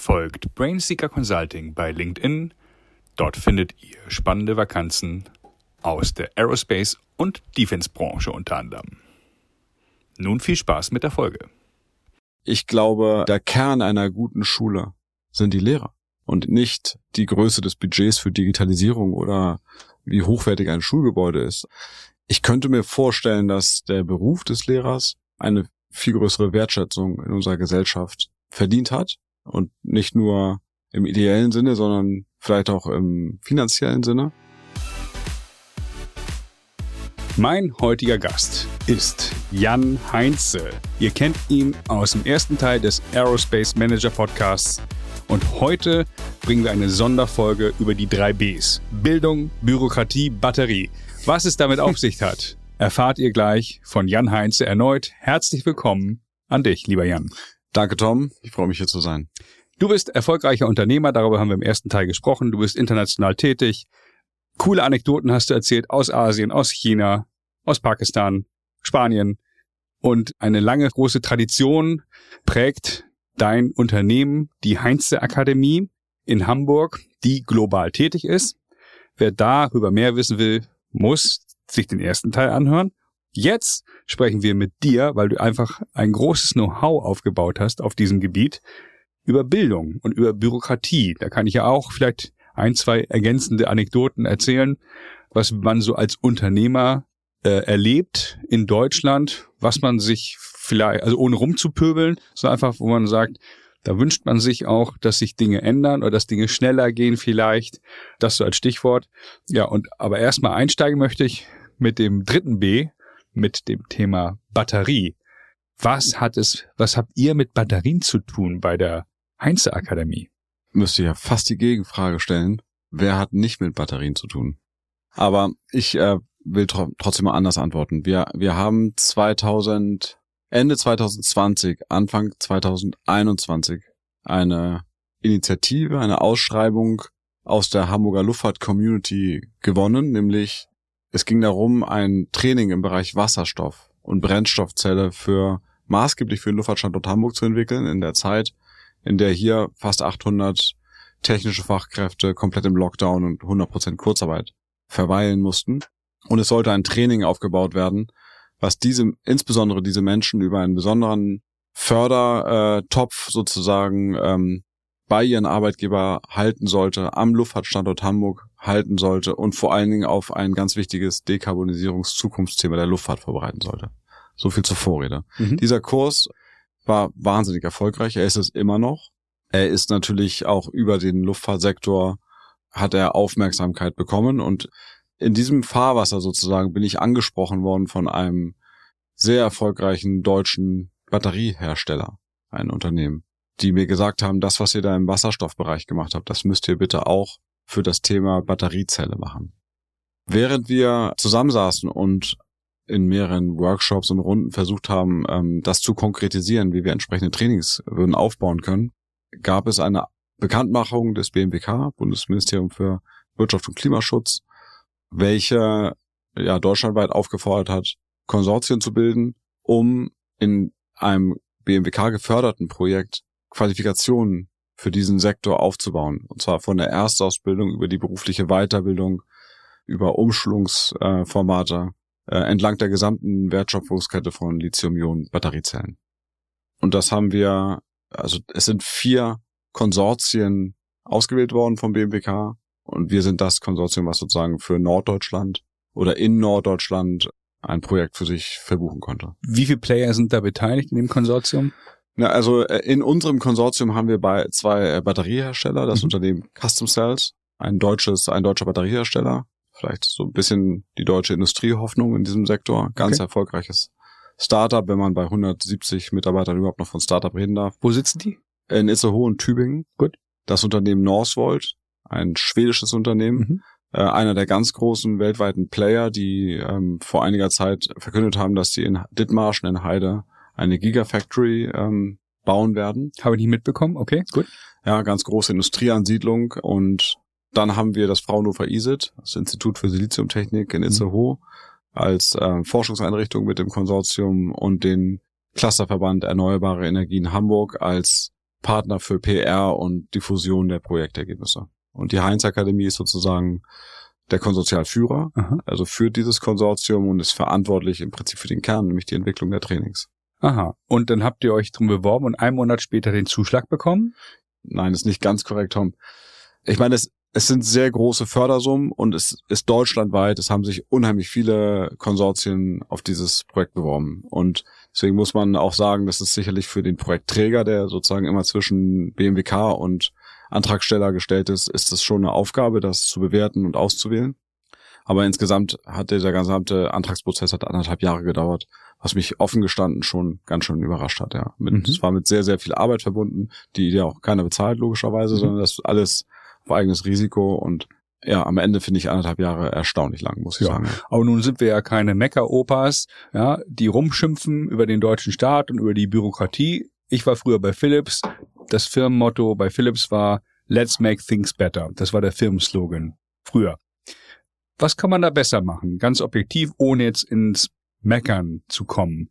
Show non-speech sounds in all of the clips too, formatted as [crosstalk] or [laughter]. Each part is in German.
folgt Brainseeker Consulting bei LinkedIn. Dort findet ihr spannende Vakanzen aus der Aerospace- und Defense-Branche unter anderem. Nun viel Spaß mit der Folge. Ich glaube, der Kern einer guten Schule sind die Lehrer und nicht die Größe des Budgets für Digitalisierung oder wie hochwertig ein Schulgebäude ist. Ich könnte mir vorstellen, dass der Beruf des Lehrers eine viel größere Wertschätzung in unserer Gesellschaft verdient hat und nicht nur im ideellen Sinne, sondern vielleicht auch im finanziellen Sinne. Mein heutiger Gast ist Jan Heinze. Ihr kennt ihn aus dem ersten Teil des Aerospace Manager Podcasts. Und heute bringen wir eine Sonderfolge über die drei Bs. Bildung, Bürokratie, Batterie. Was es damit auf [laughs] sich hat, erfahrt ihr gleich von Jan Heinze erneut. Herzlich willkommen an dich, lieber Jan. Danke, Tom. Ich freue mich hier zu sein. Du bist erfolgreicher Unternehmer, darüber haben wir im ersten Teil gesprochen. Du bist international tätig. Coole Anekdoten hast du erzählt aus Asien, aus China, aus Pakistan, Spanien. Und eine lange große Tradition prägt dein Unternehmen, die Heinze Akademie in Hamburg, die global tätig ist. Wer darüber mehr wissen will, muss sich den ersten Teil anhören. Jetzt sprechen wir mit dir, weil du einfach ein großes Know-how aufgebaut hast auf diesem Gebiet, über Bildung und über Bürokratie. Da kann ich ja auch vielleicht ein, zwei ergänzende Anekdoten erzählen, was man so als Unternehmer äh, erlebt in Deutschland, was man sich vielleicht, also ohne rumzupöbeln, sondern einfach, wo man sagt, da wünscht man sich auch, dass sich Dinge ändern oder dass Dinge schneller gehen vielleicht. Das so als Stichwort. Ja, und aber erstmal einsteigen möchte ich mit dem dritten B, mit dem Thema Batterie. Was hat es, was habt ihr mit Batterien zu tun bei der Heinze Akademie? Müsste ja fast die Gegenfrage stellen. Wer hat nicht mit Batterien zu tun? Aber ich äh, will tr trotzdem mal anders antworten. Wir, wir haben 2000, Ende 2020, Anfang 2021 eine Initiative, eine Ausschreibung aus der Hamburger Luftfahrt Community gewonnen, nämlich es ging darum, ein Training im Bereich Wasserstoff und Brennstoffzelle für maßgeblich für den Luftfahrtstandort Hamburg zu entwickeln in der Zeit, in der hier fast 800 technische Fachkräfte komplett im Lockdown und 100% Kurzarbeit verweilen mussten. Und es sollte ein Training aufgebaut werden, was diese, insbesondere diese Menschen über einen besonderen Fördertopf sozusagen ähm, bei ihren Arbeitgeber halten sollte, am Luftfahrtstandort Hamburg halten sollte und vor allen Dingen auf ein ganz wichtiges Dekarbonisierungszukunftsthema der Luftfahrt vorbereiten sollte. So viel zur Vorrede. Mhm. Dieser Kurs war wahnsinnig erfolgreich. Er ist es immer noch. Er ist natürlich auch über den Luftfahrtsektor hat er Aufmerksamkeit bekommen und in diesem Fahrwasser sozusagen bin ich angesprochen worden von einem sehr erfolgreichen deutschen Batteriehersteller, ein Unternehmen, die mir gesagt haben, das, was ihr da im Wasserstoffbereich gemacht habt, das müsst ihr bitte auch für das Thema Batteriezelle machen. Während wir zusammensaßen und in mehreren Workshops und Runden versucht haben, ähm, das zu konkretisieren, wie wir entsprechende Trainings würden aufbauen können, gab es eine Bekanntmachung des BMWK, Bundesministerium für Wirtschaft und Klimaschutz, welche ja deutschlandweit aufgefordert hat, Konsortien zu bilden, um in einem BMWK geförderten Projekt Qualifikationen für diesen Sektor aufzubauen. Und zwar von der Erstausbildung über die berufliche Weiterbildung, über Umschulungsformate äh, entlang der gesamten Wertschöpfungskette von Lithium-Ionen-Batteriezellen. Und das haben wir, also es sind vier Konsortien ausgewählt worden vom BMWK und wir sind das Konsortium, was sozusagen für Norddeutschland oder in Norddeutschland ein Projekt für sich verbuchen konnte. Wie viele Player sind da beteiligt in dem Konsortium? Na, also äh, in unserem Konsortium haben wir bei zwei äh, Batteriehersteller, das mhm. Unternehmen Custom Cells, ein deutsches, ein deutscher Batteriehersteller, vielleicht so ein bisschen die deutsche Industriehoffnung in diesem Sektor, ganz okay. erfolgreiches Startup, wenn man bei 170 Mitarbeitern überhaupt noch von Startup reden darf. Wo sitzen die? In Itzehoe und Tübingen. Gut. Das Unternehmen Northvolt, ein schwedisches Unternehmen, mhm. äh, einer der ganz großen weltweiten Player, die ähm, vor einiger Zeit verkündet haben, dass sie in Dithmarschen in Heide eine Gigafactory ähm, bauen werden. Habe ich nicht mitbekommen, okay, gut. Ja, ganz große Industrieansiedlung und dann haben wir das Fraunhofer ISIT, das Institut für Siliziumtechnik in mhm. Itzehoe, mhm. als äh, Forschungseinrichtung mit dem Konsortium und den Clusterverband Erneuerbare Energien Hamburg als Partner für PR und Diffusion der Projektergebnisse. Und die Heinz Akademie ist sozusagen der Konsortialführer, Aha. also führt dieses Konsortium und ist verantwortlich im Prinzip für den Kern, nämlich die Entwicklung der Trainings. Aha. Und dann habt ihr euch drum beworben und einen Monat später den Zuschlag bekommen? Nein, ist nicht ganz korrekt, Tom. Ich meine, es, es sind sehr große Fördersummen und es ist deutschlandweit. Es haben sich unheimlich viele Konsortien auf dieses Projekt beworben. Und deswegen muss man auch sagen, dass es sicherlich für den Projektträger, der sozusagen immer zwischen BMWK und Antragsteller gestellt ist, ist es schon eine Aufgabe, das zu bewerten und auszuwählen. Aber insgesamt hat dieser gesamte Antragsprozess hat anderthalb Jahre gedauert, was mich offen gestanden schon ganz schön überrascht hat. Ja, mit, mhm. es war mit sehr sehr viel Arbeit verbunden, die ja auch keiner bezahlt logischerweise, mhm. sondern das alles auf eigenes Risiko und ja, am Ende finde ich anderthalb Jahre erstaunlich lang, muss ich ja. sagen. Aber nun sind wir ja keine Mecker-Opas, ja, die rumschimpfen über den deutschen Staat und über die Bürokratie. Ich war früher bei Philips. Das Firmenmotto bei Philips war Let's make things better. Das war der Firmenslogan früher. Was kann man da besser machen? Ganz objektiv, ohne jetzt ins Meckern zu kommen.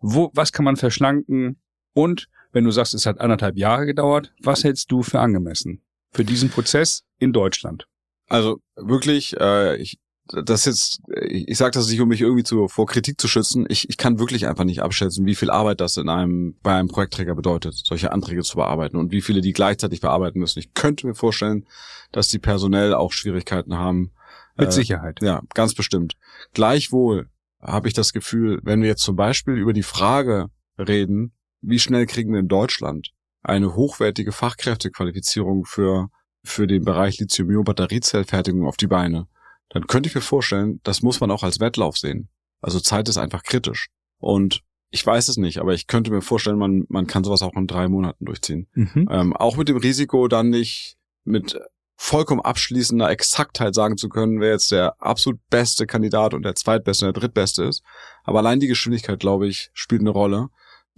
Wo, was kann man verschlanken? Und wenn du sagst, es hat anderthalb Jahre gedauert, was hältst du für angemessen für diesen Prozess in Deutschland? Also wirklich, äh, ich, das jetzt, ich sage das nicht, um mich irgendwie zu, vor Kritik zu schützen. Ich, ich kann wirklich einfach nicht abschätzen, wie viel Arbeit das in einem, bei einem Projektträger bedeutet, solche Anträge zu bearbeiten und wie viele die gleichzeitig bearbeiten müssen. Ich könnte mir vorstellen, dass die personell auch Schwierigkeiten haben, mit äh, Sicherheit. Ja, ganz bestimmt. Gleichwohl habe ich das Gefühl, wenn wir jetzt zum Beispiel über die Frage reden, wie schnell kriegen wir in Deutschland eine hochwertige Fachkräftequalifizierung für, für den Bereich Lithium-Ionen-Batteriezellfertigung auf die Beine, dann könnte ich mir vorstellen, das muss man auch als Wettlauf sehen. Also Zeit ist einfach kritisch. Und ich weiß es nicht, aber ich könnte mir vorstellen, man, man kann sowas auch in drei Monaten durchziehen. Mhm. Ähm, auch mit dem Risiko, dann nicht mit vollkommen abschließender Exaktheit sagen zu können, wer jetzt der absolut beste Kandidat und der zweitbeste und der drittbeste ist. Aber allein die Geschwindigkeit, glaube ich, spielt eine Rolle.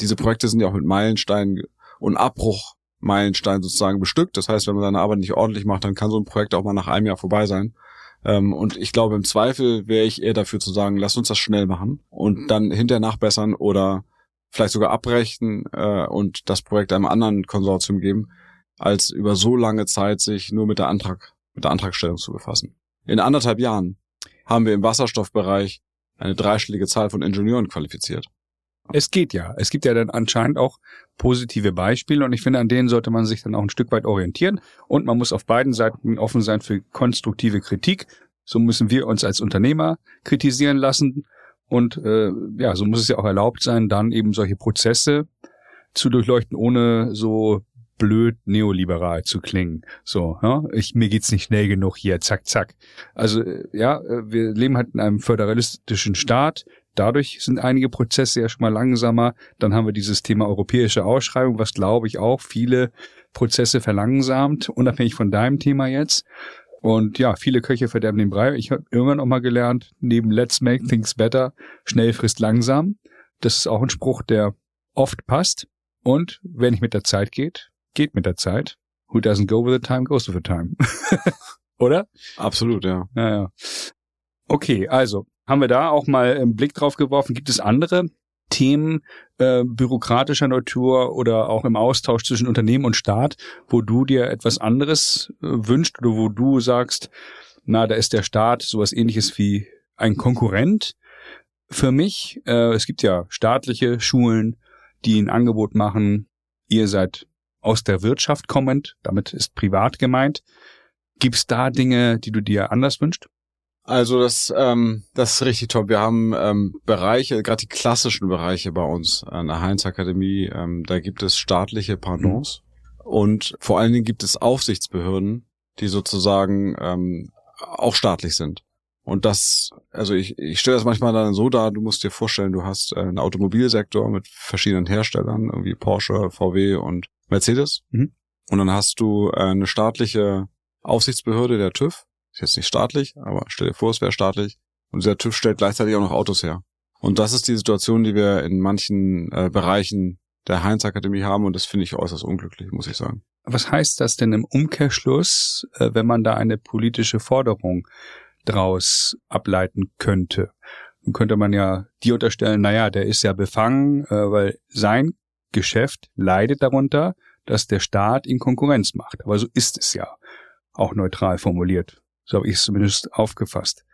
Diese Projekte sind ja auch mit Meilensteinen und Abbruchmeilensteinen sozusagen bestückt. Das heißt, wenn man seine Arbeit nicht ordentlich macht, dann kann so ein Projekt auch mal nach einem Jahr vorbei sein. Ähm, und ich glaube, im Zweifel wäre ich eher dafür zu sagen, lass uns das schnell machen und dann hinterher nachbessern oder vielleicht sogar abbrechen äh, und das Projekt einem anderen Konsortium geben, als über so lange Zeit sich nur mit der Antrag, mit der Antragstellung zu befassen. In anderthalb Jahren haben wir im Wasserstoffbereich eine dreistellige Zahl von Ingenieuren qualifiziert. Es geht ja. Es gibt ja dann anscheinend auch positive Beispiele und ich finde, an denen sollte man sich dann auch ein Stück weit orientieren und man muss auf beiden Seiten offen sein für konstruktive Kritik. So müssen wir uns als Unternehmer kritisieren lassen und äh, ja, so muss es ja auch erlaubt sein, dann eben solche Prozesse zu durchleuchten, ohne so blöd neoliberal zu klingen. So, ja, ich, mir geht's nicht schnell genug hier, zack, zack. Also, äh, ja, äh, wir leben halt in einem föderalistischen Staat. Dadurch sind einige Prozesse ja schon mal langsamer. Dann haben wir dieses Thema europäische Ausschreibung, was glaube ich auch viele Prozesse verlangsamt, unabhängig von deinem Thema jetzt. Und ja, viele Köche verderben den Brei. Ich habe irgendwann auch mal gelernt, neben Let's Make Things Better, schnell frisst langsam. Das ist auch ein Spruch, der oft passt. Und wenn nicht mit der Zeit geht, geht mit der Zeit. Who doesn't go with the time goes with the time. [laughs] Oder? Absolut, ja. Ja, ja. Okay, also haben wir da auch mal einen Blick drauf geworfen. Gibt es andere Themen äh, bürokratischer Natur oder auch im Austausch zwischen Unternehmen und Staat, wo du dir etwas anderes äh, wünscht oder wo du sagst, na, da ist der Staat sowas ähnliches wie ein Konkurrent für mich. Äh, es gibt ja staatliche Schulen, die ein Angebot machen. Ihr seid aus der Wirtschaft kommend, damit ist privat gemeint. Gibt es da Dinge, die du dir anders wünschst? Also das, ähm, das ist richtig top. Wir haben ähm, Bereiche, gerade die klassischen Bereiche bei uns an der Heinz Akademie. Ähm, da gibt es staatliche Pardons mhm. und vor allen Dingen gibt es Aufsichtsbehörden, die sozusagen ähm, auch staatlich sind. Und das, also ich, ich stelle das manchmal dann so dar, du musst dir vorstellen, du hast äh, einen Automobilsektor mit verschiedenen Herstellern, irgendwie Porsche, VW und Mercedes. Mhm. Und dann hast du äh, eine staatliche Aufsichtsbehörde, der TÜV, ist jetzt nicht staatlich, aber stell dir vor, es wäre staatlich. Und dieser TÜV stellt gleichzeitig auch noch Autos her. Und das ist die Situation, die wir in manchen äh, Bereichen der Heinz Akademie haben und das finde ich äußerst unglücklich, muss ich sagen. Was heißt das denn im Umkehrschluss, äh, wenn man da eine politische Forderung draus ableiten könnte? Dann könnte man ja die unterstellen, naja, der ist ja befangen, äh, weil sein Geschäft leidet darunter, dass der Staat ihn Konkurrenz macht. Aber so ist es ja auch neutral formuliert. So habe ich es zumindest aufgefasst.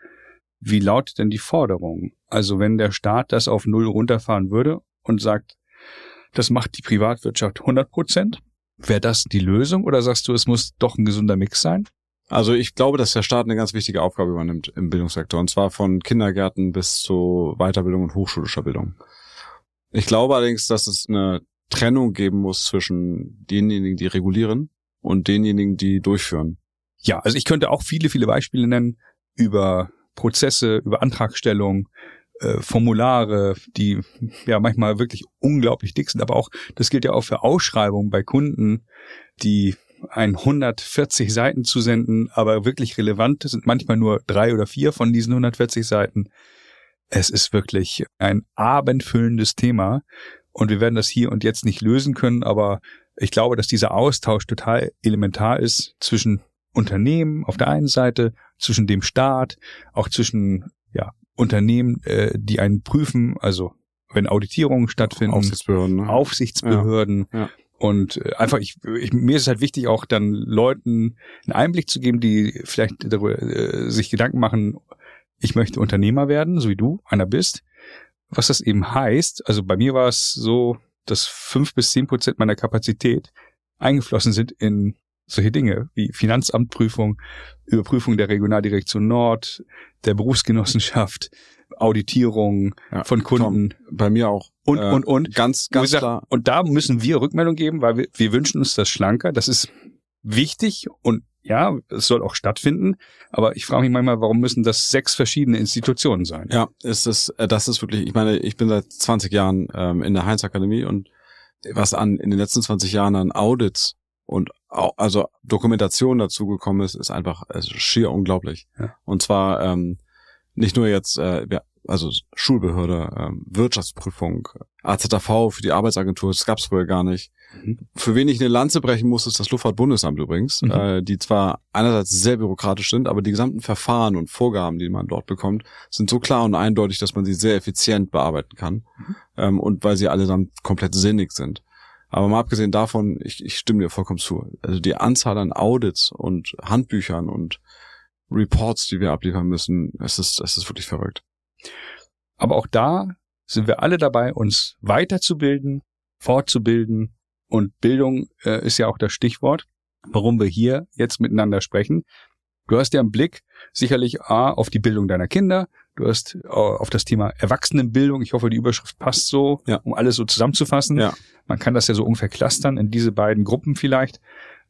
Wie lautet denn die Forderung? Also wenn der Staat das auf Null runterfahren würde und sagt, das macht die Privatwirtschaft 100 Prozent, wäre das die Lösung oder sagst du, es muss doch ein gesunder Mix sein? Also ich glaube, dass der Staat eine ganz wichtige Aufgabe übernimmt im Bildungssektor und zwar von Kindergärten bis zu Weiterbildung und hochschulischer Bildung. Ich glaube allerdings, dass es eine Trennung geben muss zwischen denjenigen, die regulieren und denjenigen, die durchführen. Ja, also ich könnte auch viele, viele Beispiele nennen über Prozesse, über Antragstellung, äh, Formulare, die ja manchmal wirklich unglaublich dick sind, aber auch, das gilt ja auch für Ausschreibungen bei Kunden, die ein 140 Seiten zu senden, aber wirklich relevant sind manchmal nur drei oder vier von diesen 140 Seiten. Es ist wirklich ein abendfüllendes Thema und wir werden das hier und jetzt nicht lösen können, aber ich glaube, dass dieser Austausch total elementar ist zwischen Unternehmen auf der einen Seite, zwischen dem Staat, auch zwischen ja, Unternehmen, äh, die einen prüfen, also wenn Auditierungen stattfinden, Aufsichtsbehörden, ne? Aufsichtsbehörden. Ja, ja. Und äh, einfach, ich, ich, mir ist es halt wichtig, auch dann Leuten einen Einblick zu geben, die vielleicht darüber äh, sich Gedanken machen, ich möchte Unternehmer werden, so wie du einer bist. Was das eben heißt, also bei mir war es so, dass fünf bis zehn Prozent meiner Kapazität eingeflossen sind in solche Dinge wie Finanzamtprüfung, Überprüfung der Regionaldirektion Nord, der Berufsgenossenschaft, Auditierung ja, von Kunden. Tom, bei mir auch. Und, äh, und, und. Ganz, ganz gesagt, klar. Und da müssen wir Rückmeldung geben, weil wir, wir wünschen uns das schlanker. Das ist wichtig und ja, es soll auch stattfinden. Aber ich frage mich manchmal, warum müssen das sechs verschiedene Institutionen sein? Ja, ist es, äh, das ist wirklich, ich meine, ich bin seit 20 Jahren ähm, in der Heinz Akademie und was an in den letzten 20 Jahren an Audits und auch, also Dokumentation dazu gekommen ist, ist einfach ist schier unglaublich. Ja. Und zwar ähm, nicht nur jetzt, äh, also Schulbehörde, ähm, Wirtschaftsprüfung, AZV für die Arbeitsagentur, das gab's vorher gar nicht. Mhm. Für wen ich eine Lanze brechen muss, ist das Luftfahrtbundesamt übrigens, mhm. äh, die zwar einerseits sehr bürokratisch sind, aber die gesamten Verfahren und Vorgaben, die man dort bekommt, sind so klar und eindeutig, dass man sie sehr effizient bearbeiten kann mhm. ähm, und weil sie allesamt komplett sinnig sind. Aber mal abgesehen davon, ich, ich stimme dir vollkommen zu. Also die Anzahl an Audits und Handbüchern und Reports, die wir abliefern müssen, es ist, es ist wirklich verrückt. Aber auch da sind wir alle dabei, uns weiterzubilden, fortzubilden. Und Bildung äh, ist ja auch das Stichwort, warum wir hier jetzt miteinander sprechen. Du hast ja einen Blick sicherlich A, auf die Bildung deiner Kinder, du hast äh, auf das Thema Erwachsenenbildung, ich hoffe, die Überschrift passt so, ja. um alles so zusammenzufassen. Ja. Man kann das ja so ungefähr clustern in diese beiden Gruppen vielleicht.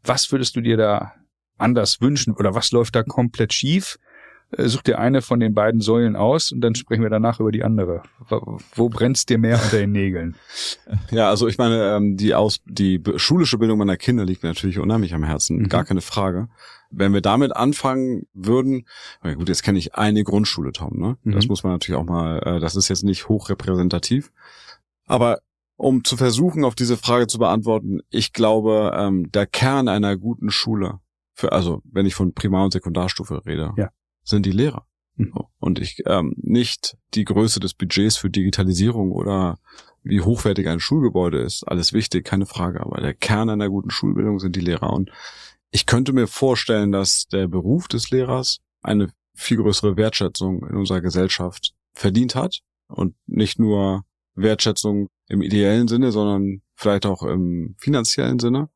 Was würdest du dir da anders wünschen oder was läuft da komplett schief? Äh, such dir eine von den beiden Säulen aus und dann sprechen wir danach über die andere. Wo brennst dir mehr unter den Nägeln? Ja, also ich meine, ähm, die aus die schulische Bildung meiner Kinder liegt mir natürlich unheimlich am Herzen, mhm. gar keine Frage. Wenn wir damit anfangen würden, gut, jetzt kenne ich eine Grundschule, Tom, ne? Mhm. Das muss man natürlich auch mal, äh, das ist jetzt nicht hochrepräsentativ. Aber um zu versuchen, auf diese Frage zu beantworten, ich glaube, ähm, der Kern einer guten Schule, für, also wenn ich von Primar- und Sekundarstufe rede, ja sind die Lehrer. Mhm. Und ich ähm, nicht die Größe des Budgets für Digitalisierung oder wie hochwertig ein Schulgebäude ist, alles wichtig, keine Frage. Aber der Kern einer guten Schulbildung sind die Lehrer. Und ich könnte mir vorstellen, dass der Beruf des Lehrers eine viel größere Wertschätzung in unserer Gesellschaft verdient hat und nicht nur Wertschätzung im ideellen Sinne, sondern vielleicht auch im finanziellen Sinne.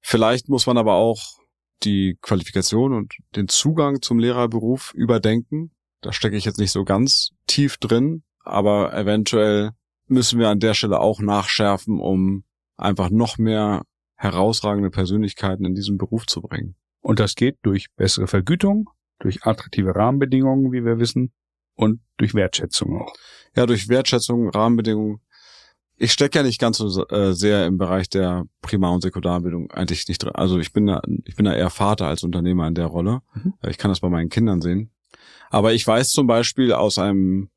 Vielleicht muss man aber auch die Qualifikation und den Zugang zum Lehrerberuf überdenken. Da stecke ich jetzt nicht so ganz tief drin, aber eventuell müssen wir an der Stelle auch nachschärfen, um einfach noch mehr herausragende Persönlichkeiten in diesen Beruf zu bringen. Und das geht durch bessere Vergütung, durch attraktive Rahmenbedingungen, wie wir wissen, und durch Wertschätzung auch. Ja, durch Wertschätzung, Rahmenbedingungen, ich stecke ja nicht ganz so äh, sehr im Bereich der Primar- und Sekundarbildung eigentlich nicht drin. Also ich bin da, ich bin da eher Vater als Unternehmer in der Rolle. Mhm. Äh, ich kann das bei meinen Kindern sehen. Aber ich weiß zum Beispiel aus einem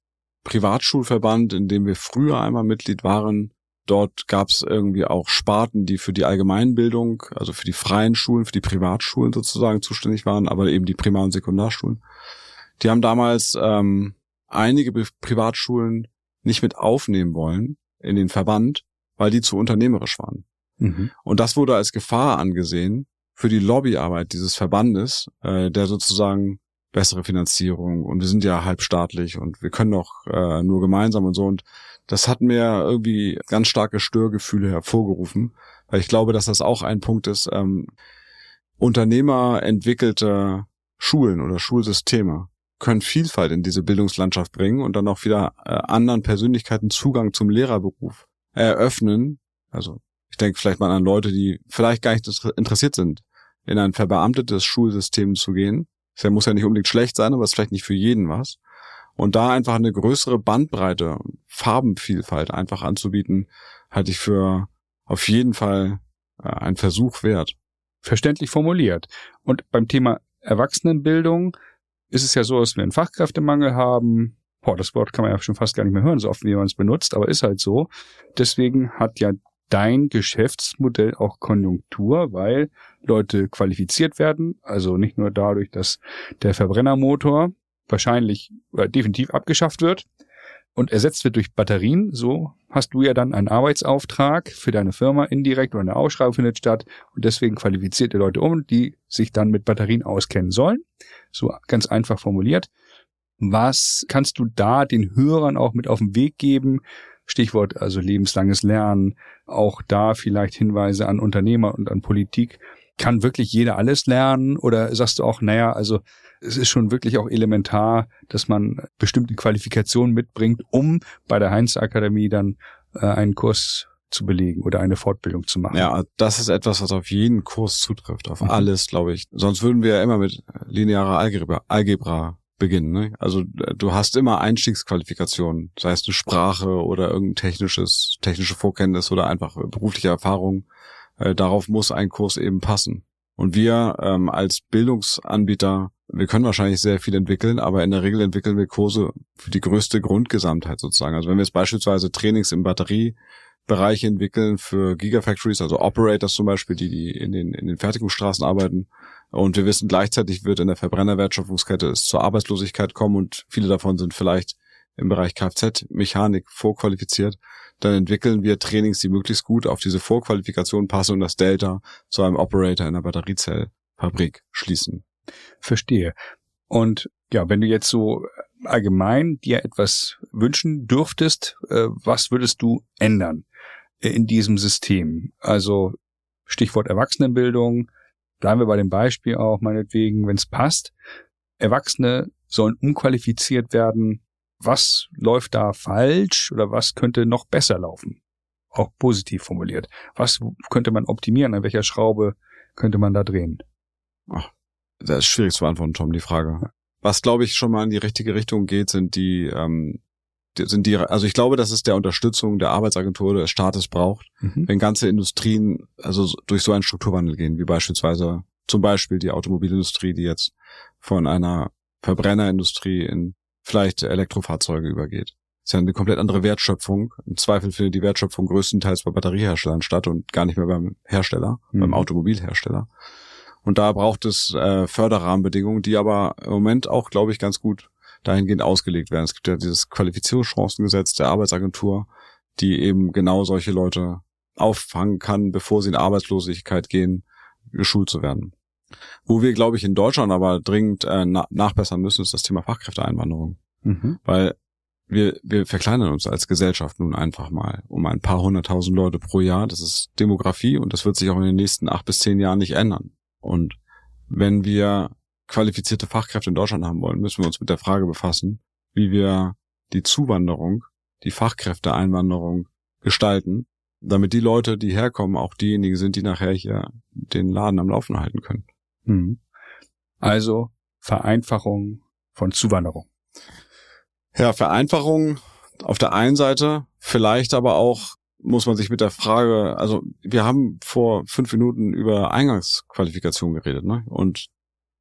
Privatschulverband, in dem wir früher einmal Mitglied waren, dort gab es irgendwie auch Sparten, die für die Allgemeinbildung, also für die freien Schulen, für die Privatschulen sozusagen zuständig waren, aber eben die Primar- und Sekundarschulen. Die haben damals ähm, einige Privatschulen nicht mit aufnehmen wollen, in den Verband, weil die zu unternehmerisch waren. Mhm. Und das wurde als Gefahr angesehen für die Lobbyarbeit dieses Verbandes, äh, der sozusagen bessere Finanzierung und wir sind ja halbstaatlich und wir können doch äh, nur gemeinsam und so und das hat mir irgendwie ganz starke Störgefühle hervorgerufen, weil ich glaube, dass das auch ein Punkt ist, ähm, Unternehmer entwickelte Schulen oder Schulsysteme können Vielfalt in diese Bildungslandschaft bringen und dann auch wieder äh, anderen Persönlichkeiten Zugang zum Lehrerberuf eröffnen. Also ich denke vielleicht mal an Leute, die vielleicht gar nicht interessiert sind, in ein verbeamtetes Schulsystem zu gehen. Das muss ja nicht unbedingt schlecht sein, aber es ist vielleicht nicht für jeden was. Und da einfach eine größere Bandbreite, Farbenvielfalt einfach anzubieten, halte ich für auf jeden Fall äh, ein Versuch wert. Verständlich formuliert. Und beim Thema Erwachsenenbildung ist es ja so, dass wir einen Fachkräftemangel haben. Boah, das Wort kann man ja schon fast gar nicht mehr hören, so oft wie man es benutzt, aber ist halt so. Deswegen hat ja dein Geschäftsmodell auch Konjunktur, weil Leute qualifiziert werden, also nicht nur dadurch, dass der Verbrennermotor wahrscheinlich äh, definitiv abgeschafft wird, und ersetzt wird durch Batterien, so hast du ja dann einen Arbeitsauftrag für deine Firma indirekt oder eine Ausschreibung findet statt und deswegen qualifizierte Leute um, die sich dann mit Batterien auskennen sollen. So ganz einfach formuliert. Was kannst du da den Hörern auch mit auf den Weg geben? Stichwort also lebenslanges Lernen, auch da vielleicht Hinweise an Unternehmer und an Politik. Kann wirklich jeder alles lernen oder sagst du auch, naja, also es ist schon wirklich auch elementar, dass man bestimmte Qualifikationen mitbringt, um bei der Heinz Akademie dann äh, einen Kurs zu belegen oder eine Fortbildung zu machen. Ja, das ist etwas, was auf jeden Kurs zutrifft, auf mhm. alles, glaube ich. Sonst würden wir ja immer mit linearer Algebra, Algebra beginnen. Ne? Also du hast immer Einstiegsqualifikationen, sei es eine Sprache oder irgendein technisches, technische Vorkenntnis oder einfach berufliche Erfahrung. Äh, darauf muss ein Kurs eben passen. Und wir ähm, als Bildungsanbieter wir können wahrscheinlich sehr viel entwickeln, aber in der Regel entwickeln wir Kurse für die größte Grundgesamtheit sozusagen. Also wenn wir jetzt beispielsweise Trainings im Batteriebereich entwickeln für Gigafactories, also Operators zum Beispiel, die, die in den, in den Fertigungsstraßen arbeiten, und wir wissen gleichzeitig wird in der Verbrennerwertschöpfungskette es zur Arbeitslosigkeit kommen und viele davon sind vielleicht im Bereich Kfz-Mechanik vorqualifiziert, dann entwickeln wir Trainings, die möglichst gut auf diese Vorqualifikation passen und das Delta zu einem Operator in der Batteriezellfabrik schließen. Verstehe. Und ja, wenn du jetzt so allgemein dir etwas wünschen dürftest, äh, was würdest du ändern in diesem System? Also Stichwort Erwachsenenbildung, bleiben wir bei dem Beispiel auch meinetwegen, wenn es passt. Erwachsene sollen unqualifiziert werden. Was läuft da falsch oder was könnte noch besser laufen? Auch positiv formuliert. Was könnte man optimieren? An welcher Schraube könnte man da drehen? Ach, das ist schwierig zu beantworten, Tom, die Frage. Was, glaube ich, schon mal in die richtige Richtung geht, sind die, ähm, die, sind die, also ich glaube, dass es der Unterstützung der Arbeitsagentur des Staates braucht, mhm. wenn ganze Industrien also durch so einen Strukturwandel gehen, wie beispielsweise zum Beispiel die Automobilindustrie, die jetzt von einer Verbrennerindustrie in vielleicht Elektrofahrzeuge übergeht. Das ist ja eine komplett andere Wertschöpfung. Im Zweifel findet die Wertschöpfung größtenteils bei Batterieherstellern statt und gar nicht mehr beim Hersteller, mhm. beim Automobilhersteller. Und da braucht es äh, Förderrahmenbedingungen, die aber im Moment auch, glaube ich, ganz gut dahingehend ausgelegt werden. Es gibt ja dieses Qualifizierungschancengesetz der Arbeitsagentur, die eben genau solche Leute auffangen kann, bevor sie in Arbeitslosigkeit gehen, geschult zu werden. Wo wir, glaube ich, in Deutschland aber dringend äh, na nachbessern müssen, ist das Thema Fachkräfteeinwanderung. Mhm. Weil wir, wir verkleinern uns als Gesellschaft nun einfach mal um ein paar hunderttausend Leute pro Jahr. Das ist Demografie und das wird sich auch in den nächsten acht bis zehn Jahren nicht ändern. Und wenn wir qualifizierte Fachkräfte in Deutschland haben wollen, müssen wir uns mit der Frage befassen, wie wir die Zuwanderung, die Fachkräfteeinwanderung gestalten, damit die Leute, die herkommen, auch diejenigen sind, die nachher hier den Laden am Laufen halten können. Mhm. Also Vereinfachung von Zuwanderung. Ja, Vereinfachung auf der einen Seite, vielleicht aber auch muss man sich mit der Frage, also wir haben vor fünf Minuten über Eingangsqualifikation geredet, ne? Und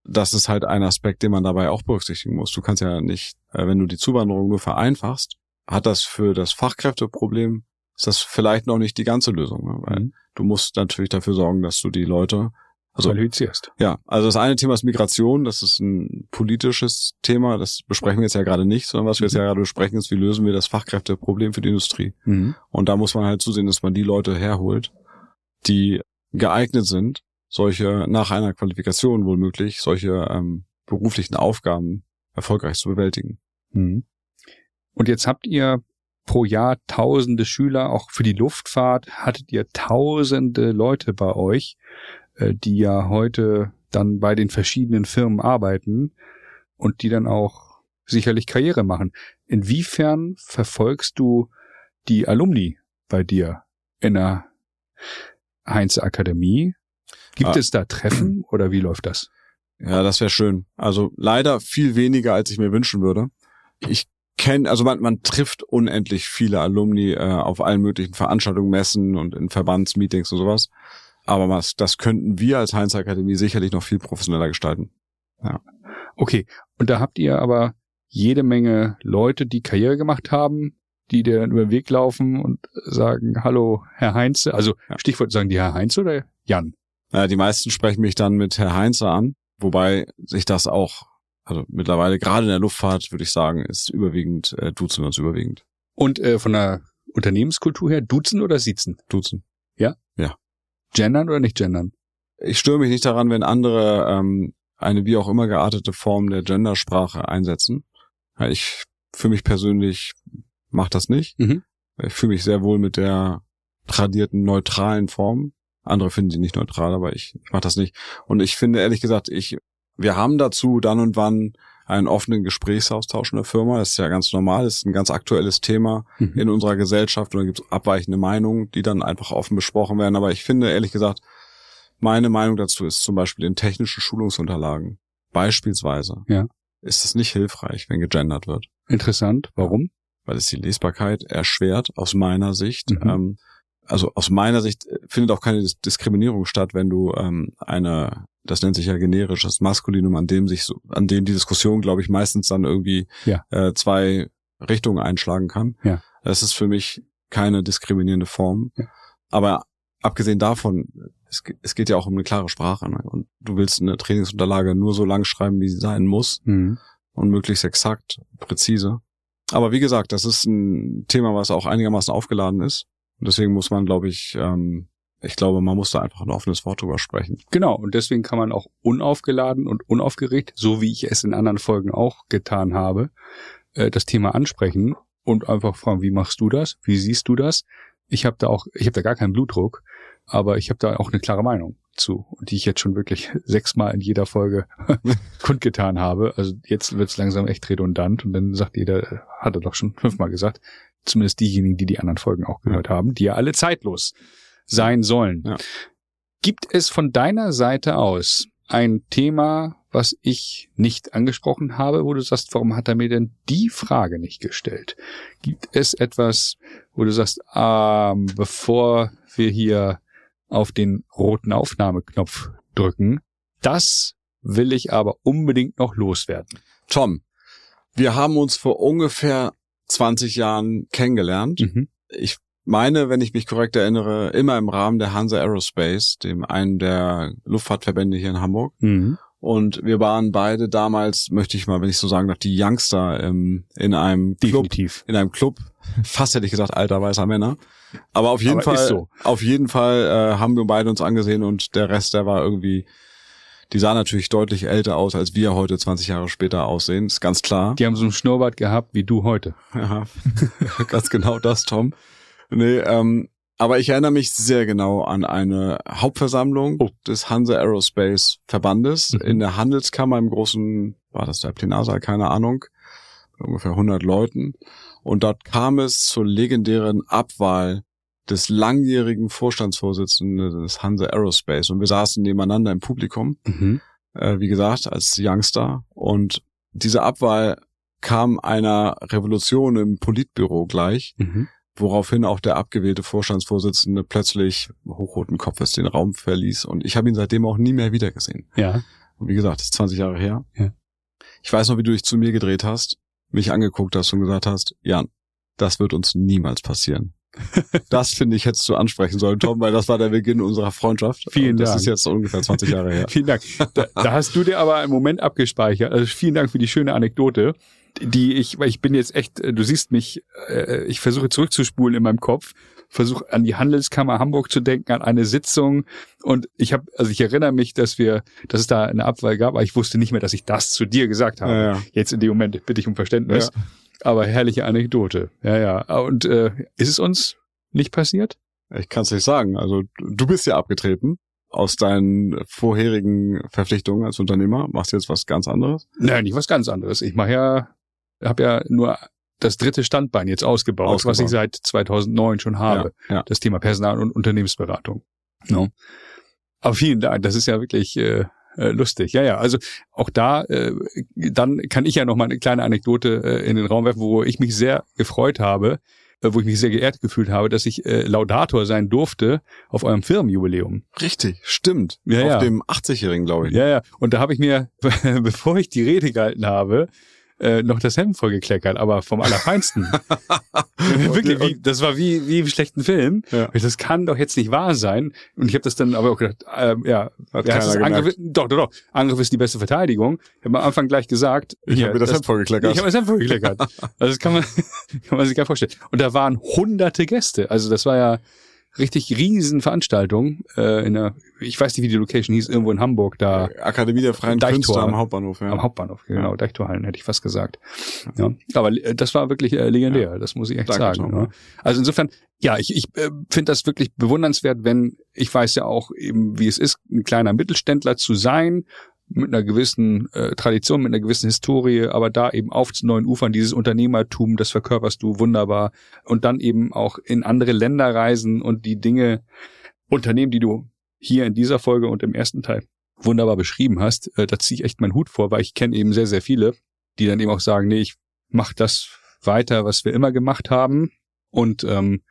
das ist halt ein Aspekt, den man dabei auch berücksichtigen muss. Du kannst ja nicht, äh, wenn du die Zuwanderung nur vereinfachst, hat das für das Fachkräfteproblem, ist das vielleicht noch nicht die ganze Lösung, ne? weil mhm. du musst natürlich dafür sorgen, dass du die Leute also, qualifizierst. Ja, also das eine Thema ist Migration, das ist ein politisches Thema, das besprechen wir jetzt ja gerade nicht, sondern was wir jetzt mhm. ja gerade besprechen, ist, wie lösen wir das Fachkräfteproblem für die Industrie. Mhm. Und da muss man halt zusehen, dass man die Leute herholt, die geeignet sind, solche nach einer Qualifikation wohl möglich, solche ähm, beruflichen Aufgaben erfolgreich zu bewältigen. Mhm. Und jetzt habt ihr pro Jahr tausende Schüler, auch für die Luftfahrt hattet ihr tausende Leute bei euch, äh, die ja heute dann bei den verschiedenen Firmen arbeiten und die dann auch sicherlich Karriere machen. Inwiefern verfolgst du die Alumni bei dir in der Heinz Akademie? Gibt ah. es da Treffen [clears throat] oder wie läuft das? Ja, das wäre schön. Also leider viel weniger, als ich mir wünschen würde. Ich kenne, also man, man trifft unendlich viele Alumni äh, auf allen möglichen Veranstaltungen, Messen und in Verbandsmeetings und sowas. Aber was, das könnten wir als Heinz Akademie sicherlich noch viel professioneller gestalten. Ja. Okay, und da habt ihr aber jede Menge Leute, die Karriere gemacht haben, die dir über den Weg laufen und sagen, hallo, Herr Heinze. Also ja. Stichwort sagen die Herr Heinze oder Jan? Ja, die meisten sprechen mich dann mit Herr Heinze an, wobei sich das auch, also mittlerweile gerade in der Luftfahrt, würde ich sagen, ist überwiegend, äh, duzen wir uns überwiegend. Und äh, von der Unternehmenskultur her, duzen oder siezen? Duzen. Ja? Gendern oder nicht gendern? Ich störe mich nicht daran, wenn andere ähm, eine wie auch immer geartete Form der Gendersprache einsetzen. Ich für mich persönlich mache das nicht. Mhm. Ich fühle mich sehr wohl mit der tradierten neutralen Form. Andere finden sie nicht neutral, aber ich, ich mache das nicht. Und ich finde ehrlich gesagt, ich, wir haben dazu dann und wann einen offenen Gesprächsaustausch in der Firma. Das ist ja ganz normal, das ist ein ganz aktuelles Thema mhm. in unserer Gesellschaft und da gibt es abweichende Meinungen, die dann einfach offen besprochen werden. Aber ich finde ehrlich gesagt, meine Meinung dazu ist zum Beispiel in technischen Schulungsunterlagen beispielsweise ja. ist es nicht hilfreich, wenn gegendert wird. Interessant. Warum? Weil es die Lesbarkeit erschwert aus meiner Sicht. Mhm. Ähm, also aus meiner Sicht findet auch keine Diskriminierung statt, wenn du ähm, eine, das nennt sich ja generisches Maskulinum, an dem sich so, an dem die Diskussion, glaube ich, meistens dann irgendwie ja. äh, zwei Richtungen einschlagen kann. Ja. Das ist für mich keine diskriminierende Form. Ja. Aber abgesehen davon, es, es, geht ja auch um eine klare Sprache. Ne? Und du willst eine Trainingsunterlage nur so lang schreiben, wie sie sein muss. Mhm. Und möglichst exakt, präzise. Aber wie gesagt, das ist ein Thema, was auch einigermaßen aufgeladen ist. Deswegen muss man, glaube ich, ähm, ich glaube, man muss da einfach ein offenes Wort drüber sprechen. Genau, und deswegen kann man auch unaufgeladen und unaufgeregt, so wie ich es in anderen Folgen auch getan habe, äh, das Thema ansprechen und einfach fragen, wie machst du das? Wie siehst du das? Ich habe da auch, ich habe da gar keinen Blutdruck, aber ich habe da auch eine klare Meinung zu, die ich jetzt schon wirklich [laughs] sechsmal in jeder Folge [laughs] kundgetan habe. Also jetzt wird's langsam echt redundant und dann sagt jeder, hat er doch schon fünfmal gesagt, zumindest diejenigen, die die anderen Folgen auch gehört haben, die ja alle zeitlos sein sollen. Ja. Gibt es von deiner Seite aus ein Thema, was ich nicht angesprochen habe, wo du sagst, warum hat er mir denn die Frage nicht gestellt? Gibt es etwas, wo du sagst, ähm, bevor wir hier auf den roten Aufnahmeknopf drücken, das will ich aber unbedingt noch loswerden. Tom, wir haben uns vor ungefähr 20 Jahren kennengelernt. Mhm. Ich meine, wenn ich mich korrekt erinnere, immer im Rahmen der Hansa Aerospace, dem einen der Luftfahrtverbände hier in Hamburg. Mhm. Und wir waren beide damals, möchte ich mal, wenn ich so sagen darf, die Youngster ähm, in einem Definitiv. Club, in einem Club, fast hätte ich gesagt, alter weißer Männer. Aber auf jeden Aber Fall, so. auf jeden Fall äh, haben wir beide uns angesehen und der Rest, der war irgendwie, die sah natürlich deutlich älter aus, als wir heute 20 Jahre später aussehen, ist ganz klar. Die haben so einen Schnurrbart gehabt wie du heute. Ja, [laughs] ganz genau das, Tom. Nee, ähm, aber ich erinnere mich sehr genau an eine Hauptversammlung oh. des Hansa Aerospace Verbandes mhm. in der Handelskammer im großen, war das der Plenarsaal, keine Ahnung, ungefähr 100 Leuten. Und dort kam es zur legendären Abwahl des langjährigen Vorstandsvorsitzenden des Hansa Aerospace. Und wir saßen nebeneinander im Publikum, mhm. äh, wie gesagt, als Youngster. Und diese Abwahl kam einer Revolution im Politbüro gleich. Mhm woraufhin auch der abgewählte Vorstandsvorsitzende plötzlich hochroten Kopfes den Raum verließ und ich habe ihn seitdem auch nie mehr wiedergesehen. Ja. Und wie gesagt, das ist 20 Jahre her. Ja. Ich weiß noch, wie du dich zu mir gedreht hast, mich angeguckt hast und gesagt hast, Jan, das wird uns niemals passieren. Das finde ich hättest du ansprechen sollen, Tom, weil das war der Beginn unserer Freundschaft. Vielen das Dank. Das ist jetzt ungefähr 20 Jahre her. [laughs] vielen Dank. Da, da, hast du dir aber einen Moment abgespeichert. Also vielen Dank für die schöne Anekdote die ich, weil ich bin jetzt echt, äh, du siehst mich, äh, ich versuche zurückzuspulen in meinem Kopf, versuche an die Handelskammer Hamburg zu denken, an eine Sitzung und ich habe, also ich erinnere mich, dass wir, dass es da eine Abwahl gab, aber ich wusste nicht mehr, dass ich das zu dir gesagt habe. Ja, ja. Jetzt in dem Moment bitte ich um Verständnis. Ja. Aber herrliche Anekdote. Ja, ja. Und äh, ist es uns nicht passiert? Ich kann es nicht sagen. Also du bist ja abgetreten aus deinen vorherigen Verpflichtungen als Unternehmer. Machst jetzt was ganz anderes? Nein, nicht was ganz anderes. Ich mache ja, habe ja nur das dritte Standbein jetzt ausgebaut, Ausgebaut. was ich seit 2009 schon habe. Ja, ja. Das Thema Personal- und Unternehmensberatung. No. Aber vielen Dank. Das ist ja wirklich äh, äh, lustig. Ja, ja. Also auch da, äh, dann kann ich ja noch mal eine kleine Anekdote äh, in den Raum werfen, wo ich mich sehr gefreut habe, äh, wo ich mich sehr geehrt gefühlt habe, dass ich äh, Laudator sein durfte auf eurem Firmenjubiläum. Richtig, stimmt. Ja, Auf ja. dem 80-Jährigen, glaube ich. Ja, ja. Und da habe ich mir, [laughs] bevor ich die Rede gehalten habe, äh, noch das Hemd vollgekleckert, aber vom Allerfeinsten. [laughs] Wirklich, wie, das war wie, wie im schlechten Film. Ja. Das kann doch jetzt nicht wahr sein. Und ich habe das dann aber auch gedacht, ähm, ja, Hat heißt das? Angriff, doch, doch, doch. Angriff ist die beste Verteidigung. Ich habe am Anfang gleich gesagt, Ich habe mir das, Hemd vollgekleckert. ich habe das Hemd vollgekleckert. Also das kann man, [laughs] kann man sich gar vorstellen. Und da waren hunderte Gäste. Also das war ja richtig riesen Veranstaltung äh, in der, ich weiß nicht, wie die Location hieß, irgendwo in Hamburg, da Akademie der Freien Deichtor. Künste am Hauptbahnhof. Ja. am Hauptbahnhof, genau, Deichtorhallen hätte ich fast gesagt. Ja, aber äh, das war wirklich äh, legendär, das muss ich echt Danke, sagen. Ja. Also insofern, ja, ich, ich äh, finde das wirklich bewundernswert, wenn, ich weiß ja auch eben, wie es ist, ein kleiner Mittelständler zu sein, mit einer gewissen äh, Tradition, mit einer gewissen Historie, aber da eben auf zu neuen Ufern, dieses Unternehmertum, das verkörperst du wunderbar. Und dann eben auch in andere Länder reisen und die Dinge unternehmen, die du hier in dieser Folge und im ersten Teil wunderbar beschrieben hast, äh, da ziehe ich echt meinen Hut vor, weil ich kenne eben sehr, sehr viele, die dann eben auch sagen, nee, ich mach das weiter, was wir immer gemacht haben. Und ähm,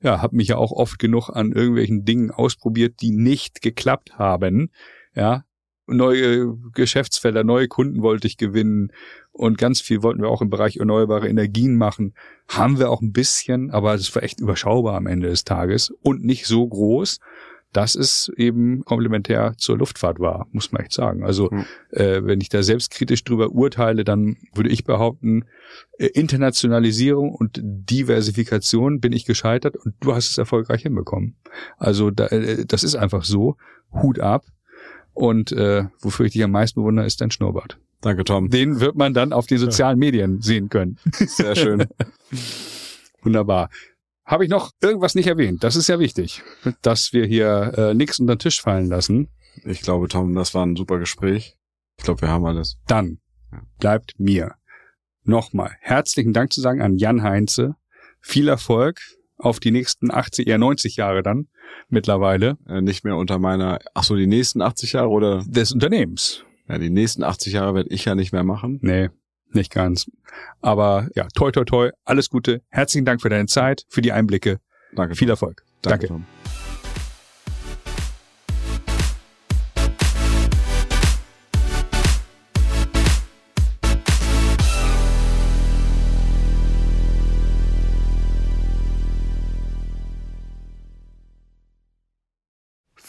ja, habe mich ja auch oft genug an irgendwelchen Dingen ausprobiert, die nicht geklappt haben, ja, neue Geschäftsfelder, neue Kunden wollte ich gewinnen und ganz viel wollten wir auch im Bereich erneuerbare Energien machen. Haben wir auch ein bisschen, aber es war echt überschaubar am Ende des Tages und nicht so groß, dass es eben komplementär zur Luftfahrt war, muss man echt sagen. Also Hm. äh, wenn ich da selbstkritisch drüber urteile, dann würde ich behaupten, äh, Internationalisierung und Diversifikation bin ich gescheitert und du hast es erfolgreich hinbekommen. Also da, äh, das ist einfach so. Hut ab. Und äh, wofür ich dich am meisten bewundere, ist dein Schnurrbart. Danke, Tom. Den wird man dann auf den sozialen Medien sehen können. Sehr schön. [laughs] Wunderbar. Habe ich noch irgendwas nicht erwähnt? Das ist ja wichtig, dass wir hier äh, nichts unter den Tisch fallen lassen. Ich glaube, Tom, das war ein super Gespräch. Ich glaube, wir haben alles. Dann bleibt mir nochmal herzlichen Dank zu sagen an Jan Heinze. Viel Erfolg auf die nächsten 80, eher 90 Jahre dann mittlerweile Äh, nicht mehr unter meiner, ach so, die nächsten 80 Jahre oder, des Unternehmens. ja, die nächsten 80 Jahre werde ich ja nicht mehr machen. Nee, nicht ganz. Aber ja, toi, toi, toi, alles Gute. Herzlichen Dank für deine Zeit, für die Einblicke. Danke. Viel Erfolg. Danke, Danke.